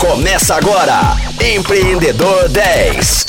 Começa agora, Empreendedor 10.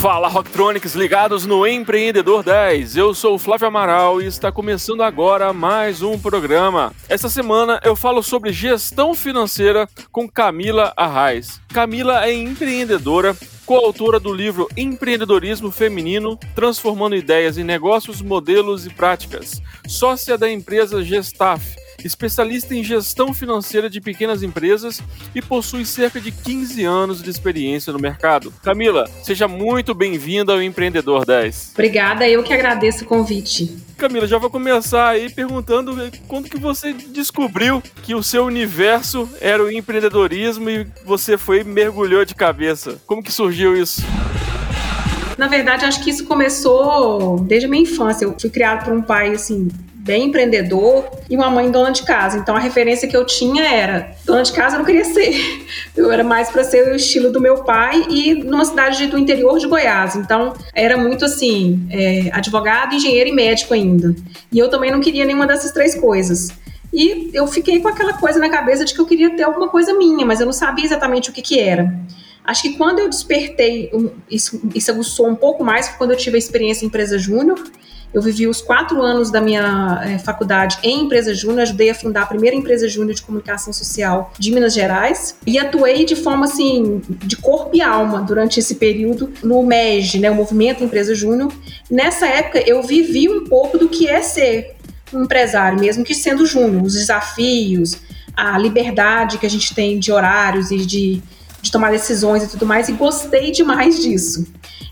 Fala Rocktronics ligados no Empreendedor 10. Eu sou o Flávio Amaral e está começando agora mais um programa. Essa semana eu falo sobre gestão financeira com Camila Arraes. Camila é empreendedora, coautora do livro Empreendedorismo Feminino, transformando ideias em negócios, modelos e práticas, sócia da empresa Gestaf especialista em gestão financeira de pequenas empresas e possui cerca de 15 anos de experiência no mercado. Camila, seja muito bem-vinda ao Empreendedor 10. Obrigada, eu que agradeço o convite. Camila, já vou começar aí perguntando quando que você descobriu que o seu universo era o empreendedorismo e você foi mergulhou de cabeça. Como que surgiu isso? Na verdade, acho que isso começou desde a minha infância. Eu fui criado por um pai, assim, bem empreendedor e uma mãe dona de casa. Então a referência que eu tinha era dona de casa eu não queria ser. Eu era mais para ser o estilo do meu pai e numa cidade do interior de Goiás. Então era muito assim, é, advogado, engenheiro e médico ainda. E eu também não queria nenhuma dessas três coisas. E eu fiquei com aquela coisa na cabeça de que eu queria ter alguma coisa minha, mas eu não sabia exatamente o que, que era. Acho que quando eu despertei, isso, isso aguçou um pouco mais, foi quando eu tive a experiência em empresa júnior eu vivi os quatro anos da minha é, faculdade em empresa júnior, ajudei a fundar a primeira empresa júnior de comunicação social de Minas Gerais e atuei de forma assim, de corpo e alma durante esse período no MEG, né, o Movimento Empresa Júnior. Nessa época eu vivi um pouco do que é ser um empresário, mesmo que sendo júnior, os desafios, a liberdade que a gente tem de horários e de, de tomar decisões e tudo mais, e gostei demais disso.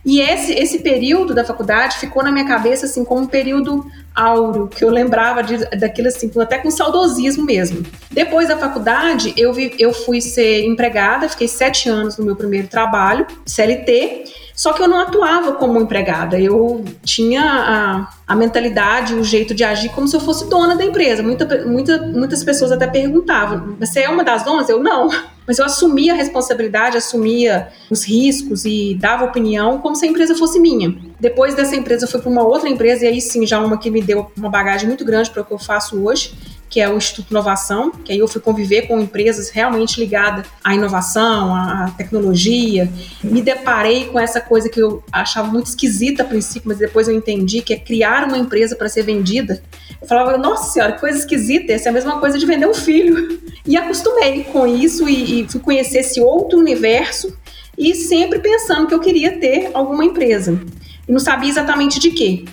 E esse, esse período da faculdade ficou na minha cabeça assim como um período áureo, que eu lembrava de, daquilo assim, até com saudosismo mesmo. Depois da faculdade, eu, vi, eu fui ser empregada, fiquei sete anos no meu primeiro trabalho, CLT, só que eu não atuava como empregada, eu tinha a, a mentalidade, o jeito de agir como se eu fosse dona da empresa. Muita, muita, muitas pessoas até perguntavam: você é uma das donas? Eu não. Mas eu assumia a responsabilidade, assumia os riscos e dava opinião como se a empresa fosse minha. Depois dessa empresa, eu fui para uma outra empresa, e aí sim, já uma que me deu uma bagagem muito grande para o que eu faço hoje, que é o Instituto Inovação, que aí eu fui conviver com empresas realmente ligadas à inovação, à tecnologia. Me deparei com essa coisa que eu achava muito esquisita a princípio, mas depois eu entendi que é criar uma empresa para ser vendida. Eu falava, nossa senhora, que coisa esquisita, essa é a mesma coisa de vender um filho. E acostumei com isso e, e fui conhecer esse outro universo e sempre pensando que eu queria ter alguma empresa. E não sabia exatamente de quê.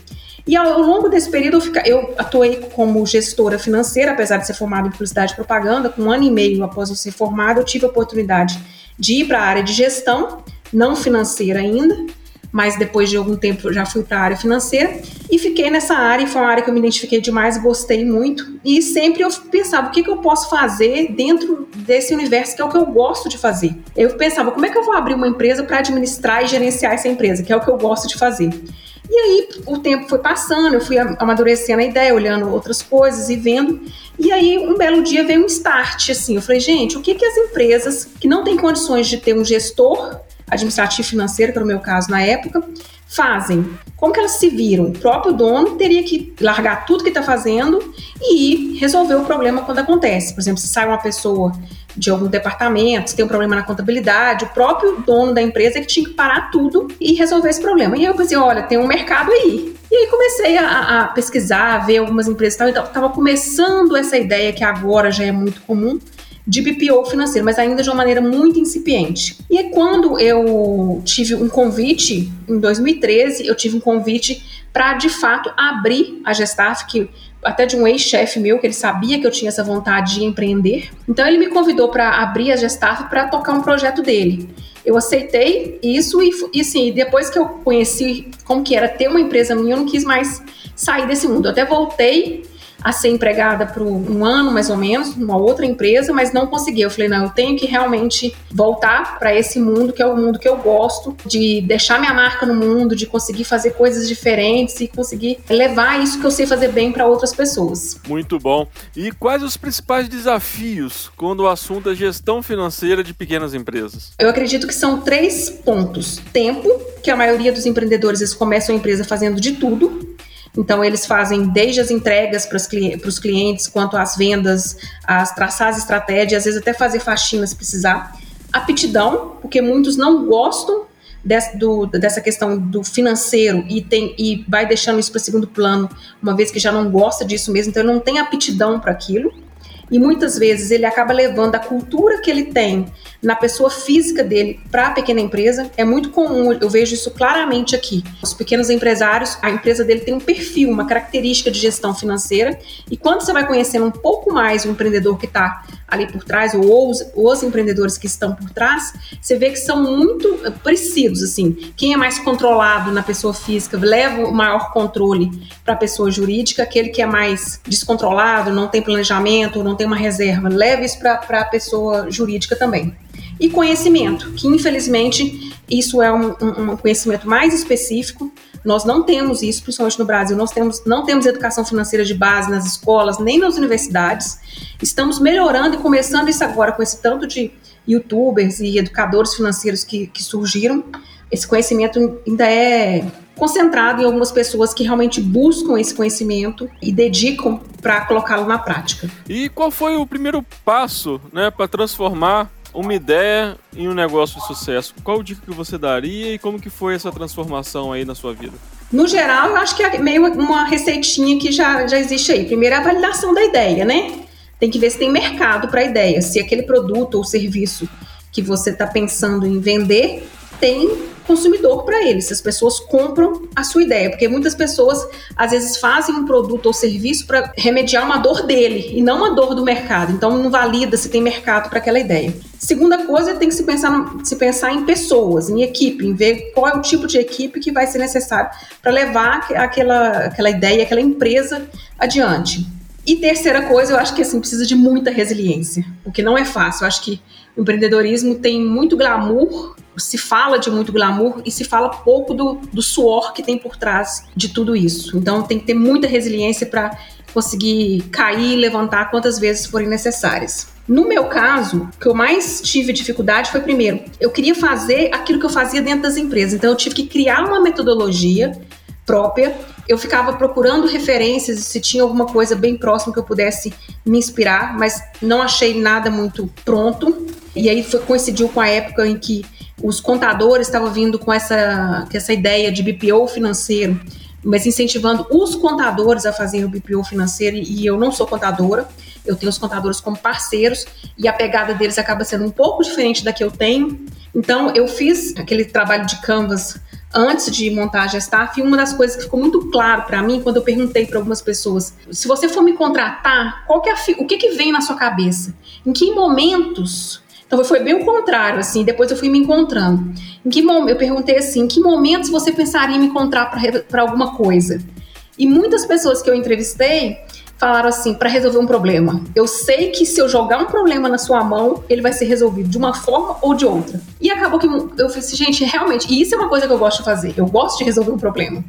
E ao, longo desse período eu, fica, eu, atuei como gestora financeira, apesar de ser formada em publicidade e propaganda. Com um ano e meio após eu ser formada, eu tive a oportunidade de ir para a área de gestão, não financeira ainda, mas depois de algum tempo já fui para a área financeira e fiquei nessa área. E foi uma área que eu me identifiquei demais, gostei muito. E sempre eu pensava o que, que eu posso fazer dentro desse universo que é o que eu gosto de fazer. Eu pensava como é que eu vou abrir uma empresa para administrar e gerenciar essa empresa, que é o que eu gosto de fazer. E aí o tempo foi passando, eu fui amadurecendo a ideia, olhando outras coisas e vendo. E aí um belo dia veio um start assim. Eu falei, gente, o que que as empresas que não têm condições de ter um gestor administrativo financeiro, que era o meu caso na época, fazem? Como que elas se viram? O próprio dono teria que largar tudo que está fazendo e resolver o problema quando acontece. Por exemplo, se sai uma pessoa de algum departamento, se tem um problema na contabilidade, o próprio dono da empresa é que tinha que parar tudo e resolver esse problema. E eu pensei, olha, tem um mercado aí. E aí comecei a, a pesquisar, a ver algumas empresas e tal, então estava começando essa ideia que agora já é muito comum, de BPO financeiro, mas ainda de uma maneira muito incipiente. E é quando eu tive um convite, em 2013, eu tive um convite para de fato abrir a Gestaf, que até de um ex-chefe meu, que ele sabia que eu tinha essa vontade de empreender. Então ele me convidou para abrir a Gestaf para tocar um projeto dele. Eu aceitei isso e, e sim, depois que eu conheci como que era ter uma empresa minha, eu não quis mais sair desse mundo. Eu até voltei a ser empregada por um ano mais ou menos, numa outra empresa, mas não consegui. Eu falei, não, eu tenho que realmente voltar para esse mundo que é o mundo que eu gosto, de deixar minha marca no mundo, de conseguir fazer coisas diferentes e conseguir levar isso que eu sei fazer bem para outras pessoas. Muito bom. E quais os principais desafios quando o assunto é gestão financeira de pequenas empresas? Eu acredito que são três pontos: tempo, que a maioria dos empreendedores eles começam a empresa fazendo de tudo Então, eles fazem desde as entregas para os clientes, quanto as vendas, as traçar as estratégias, às vezes até fazer faxina se precisar. Aptidão, porque muitos não gostam desse, do, dessa questão do financeiro e, tem, e vai deixando isso para segundo plano, uma vez que já não gosta disso mesmo, então não tem aptidão para aquilo e muitas vezes ele acaba levando a cultura que ele tem na pessoa física dele para a pequena empresa. É muito comum, eu vejo isso claramente aqui. Os pequenos empresários, a empresa dele tem um perfil, uma característica de gestão financeira, e quando você vai conhecendo um pouco mais o empreendedor que está ali por trás, ou os, os empreendedores que estão por trás, você vê que são muito parecidos, assim. Quem é mais controlado na pessoa física leva o maior controle para a pessoa jurídica, aquele que é mais descontrolado, não tem planejamento, não tem uma reserva, leva isso para a pessoa jurídica também. E conhecimento, que infelizmente isso é um, um, conhecimento mais específico. Nós não temos isso, principalmente no Brasil. Nós temos, não temos educação financeira de base nas escolas, nem nas universidades. Estamos melhorando e começando isso agora com esse tanto de youtubers e educadores financeiros que, que surgiram. Esse conhecimento ainda é concentrado em algumas pessoas que realmente buscam esse conhecimento e dedicam para colocá-lo na prática. E qual foi o primeiro passo né, para transformar uma ideia em um negócio de sucesso? Qual dica que você daria e como que foi essa transformação aí na sua vida? No geral, eu acho que é meio uma receitinha que já, já existe aí. Primeiro é a validação da ideia, né? Tem que ver se tem mercado para a ideia, se aquele produto ou serviço que você está pensando em vender tem consumidor para ele, se as pessoas compram a sua ideia, porque muitas pessoas às vezes fazem um produto ou serviço para remediar uma dor dele e não uma dor do mercado. Então não valida se tem mercado para aquela ideia. Segunda coisa, tem que se pensar, se pensar em pessoas, em equipe, em ver qual é o tipo de equipe que vai ser necessário para levar aquela, aquela ideia, aquela empresa adiante. E terceira coisa, eu acho que assim precisa de muita resiliência, o que não é fácil. Eu acho que o empreendedorismo tem muito glamour se fala de muito glamour e se fala pouco do, do suor que tem por trás de tudo isso. Então tem que ter muita resiliência para conseguir cair e levantar quantas vezes forem necessárias. No meu caso, o que eu mais tive dificuldade foi, primeiro, eu queria fazer aquilo que eu fazia dentro das empresas. Então, eu tive que criar uma metodologia própria. Eu ficava procurando referências se tinha alguma coisa bem próxima que eu pudesse me inspirar, mas não achei nada muito pronto. E aí foi, coincidiu com a época em que os contadores estavam vindo com essa, com essa ideia de BPO financeiro, mas incentivando os contadores a fazerem o BPO financeiro, e eu não sou contadora, eu tenho os contadores como parceiros, e a pegada deles acaba sendo um pouco diferente da que eu tenho. Então, eu fiz aquele trabalho de Canvas antes de montar a Gestaf, e uma das coisas que ficou muito claro para mim quando eu perguntei para algumas pessoas: se você for me contratar, qual que é o que, que vem na sua cabeça? Em que momentos então foi bem o contrário, assim, depois eu fui me encontrando. Em que eu perguntei assim, em que momentos você pensaria em me encontrar para alguma coisa? E muitas pessoas que eu entrevistei falaram assim, para resolver um problema. Eu sei que se eu jogar um problema na sua mão, ele vai ser resolvido de uma forma ou de outra. E acabou que eu falei assim, gente, realmente, e isso é uma coisa que eu gosto de fazer. Eu gosto de resolver um problema.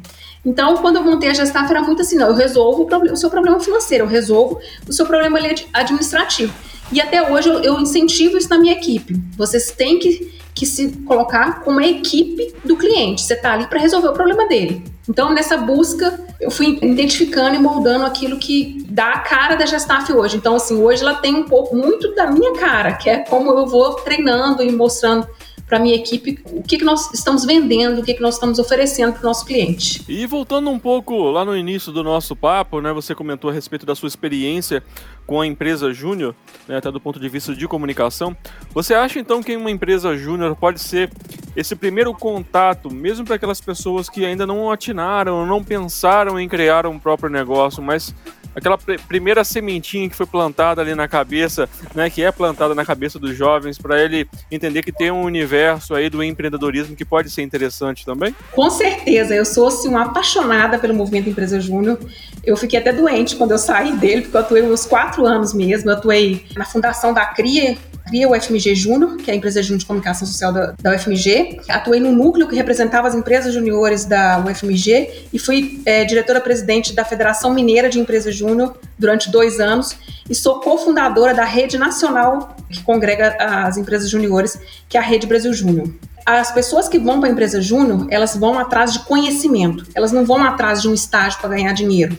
Então, quando eu montei a Gestaf, era muito assim, não, eu resolvo o, o seu problema financeiro, eu resolvo o seu problema administrativo. E até hoje eu, eu incentivo isso na minha equipe. Vocês têm que, que se colocar como a equipe do cliente. Você está ali para resolver o problema dele. Então, nessa busca, eu fui identificando e moldando aquilo que dá a cara da Gestaf hoje. Então, assim, hoje ela tem um pouco muito da minha cara, que é como eu vou treinando e mostrando para minha equipe o que, que nós estamos vendendo, o que, que nós estamos oferecendo para o nosso cliente. E voltando um pouco lá no início do nosso papo, né, você comentou a respeito da sua experiência com a empresa júnior, né, até do ponto de vista de comunicação. Você acha então que uma empresa júnior pode ser esse primeiro contato, mesmo para aquelas pessoas que ainda não atinaram, não pensaram em criar um próprio negócio, mas aquela pr primeira sementinha que foi plantada ali na cabeça, né, que é plantada na cabeça dos jovens, para ele entender que tem um universo aí do empreendedorismo que pode ser interessante também? Com certeza, eu sou assim, uma apaixonada pelo movimento Empresa Júnior. Eu fiquei até doente quando eu saí dele, porque eu atuei uns quatro anos mesmo. Eu atuei na fundação da CRIA, cria o FMG Júnior, que é a empresa de comunicação social da, da UFMG. Atuei no núcleo que representava as empresas juniores da UFMG e fui é, diretora-presidente da Federação Mineira de Empresas Júnior durante dois anos e sou cofundadora da rede nacional que congrega as empresas juniores, que é a Rede Brasil Júnior. as pessoas que vão para a empresa júnior, elas vão atrás de conhecimento. Elas não vão atrás de um estágio para ganhar dinheiro.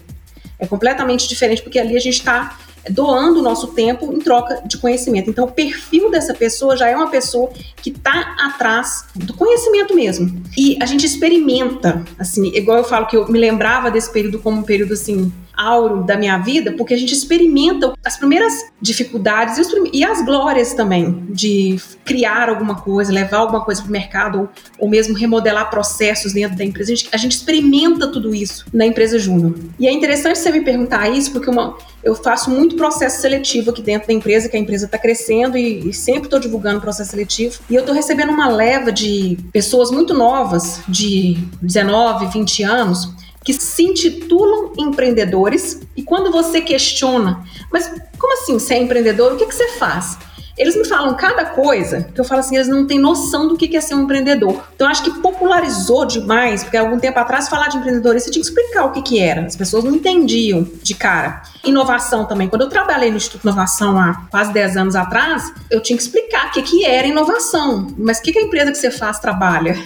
É completamente diferente porque ali a gente está doando o nosso tempo em troca de conhecimento. Então, o perfil dessa pessoa já é uma pessoa que está atrás do conhecimento mesmo. E a gente experimenta, assim, igual eu falo que eu me lembrava desse período como um período assim áureo da minha vida, porque a gente experimenta as primeiras dificuldades e, as glórias também de criar alguma coisa, levar alguma coisa para o mercado ou, ou, mesmo remodelar processos dentro da empresa. A gente, a gente experimenta tudo isso na empresa Júnior. E é interessante você me perguntar isso, porque uma, eu faço muito processo seletivo aqui dentro da empresa, que a empresa está crescendo e, e sempre estou divulgando processo seletivo. E eu estou recebendo uma leva de pessoas muito novas, de 19, 20 anos, que se intitulam empreendedores e quando você questiona, mas como assim você é empreendedor? O que, que você faz? Eles me falam cada coisa que eu falo assim, eles não têm noção do que é ser um empreendedor. Então, acho que popularizou demais, porque algum tempo atrás falar de empreendedorismo, você tinha que explicar o que, que era. As pessoas não entendiam de cara. Inovação também. Quando eu trabalhei no Instituto de Inovação há quase 10 anos atrás, eu tinha que explicar o que, que era inovação. Mas o que, que a empresa que você faz trabalha?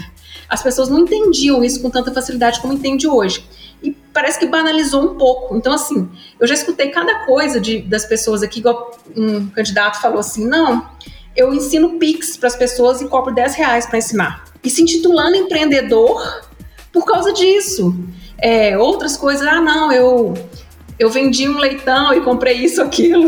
As pessoas não entendiam isso com tanta facilidade como entende hoje. E parece que banalizou um pouco. Então, assim, eu já escutei cada coisa de, das pessoas aqui, igual um candidato falou assim: não, eu ensino Pix para as pessoas e cobro 10 reais para ensinar. E se intitulando empreendedor por causa disso. É, outras coisas, ah, não, eu eu vendi um leitão e comprei isso, aquilo.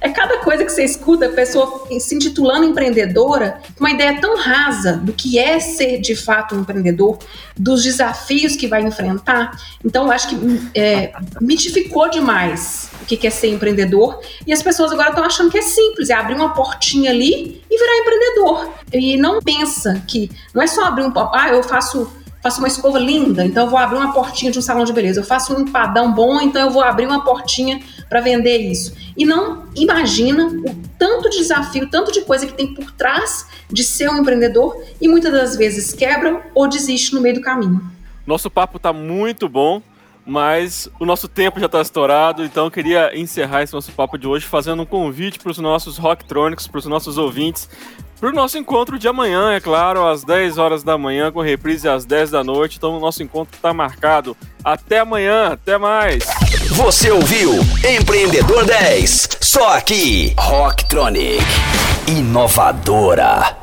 É cada coisa que você escuta, a pessoa se intitulando empreendedora, uma ideia tão rasa do que é ser de fato um empreendedor, dos desafios que vai enfrentar. Então, eu acho que é, mitificou demais o que é ser empreendedor. E as pessoas agora estão achando que é simples, é abrir uma portinha ali e virar empreendedor. E não pensa que não é só abrir um. Ah, eu faço faço uma escova linda, então eu vou abrir uma portinha de um salão de beleza. Eu faço um empadão bom, então eu vou abrir uma portinha para vender isso. E não imagina o tanto de desafio, tanto de coisa que tem por trás de ser um empreendedor e muitas das vezes quebra ou desiste no meio do caminho. Nosso papo está muito bom, mas o nosso tempo já está estourado, então eu queria encerrar esse nosso papo de hoje fazendo um convite para os nossos rocktrônicos, para os nossos ouvintes, para o nosso encontro de amanhã, é claro, às 10 horas da manhã, com reprise às 10 da noite. Então o nosso encontro está marcado. Até amanhã, até mais. Você ouviu Empreendedor 10, só aqui, Rocktronic, inovadora.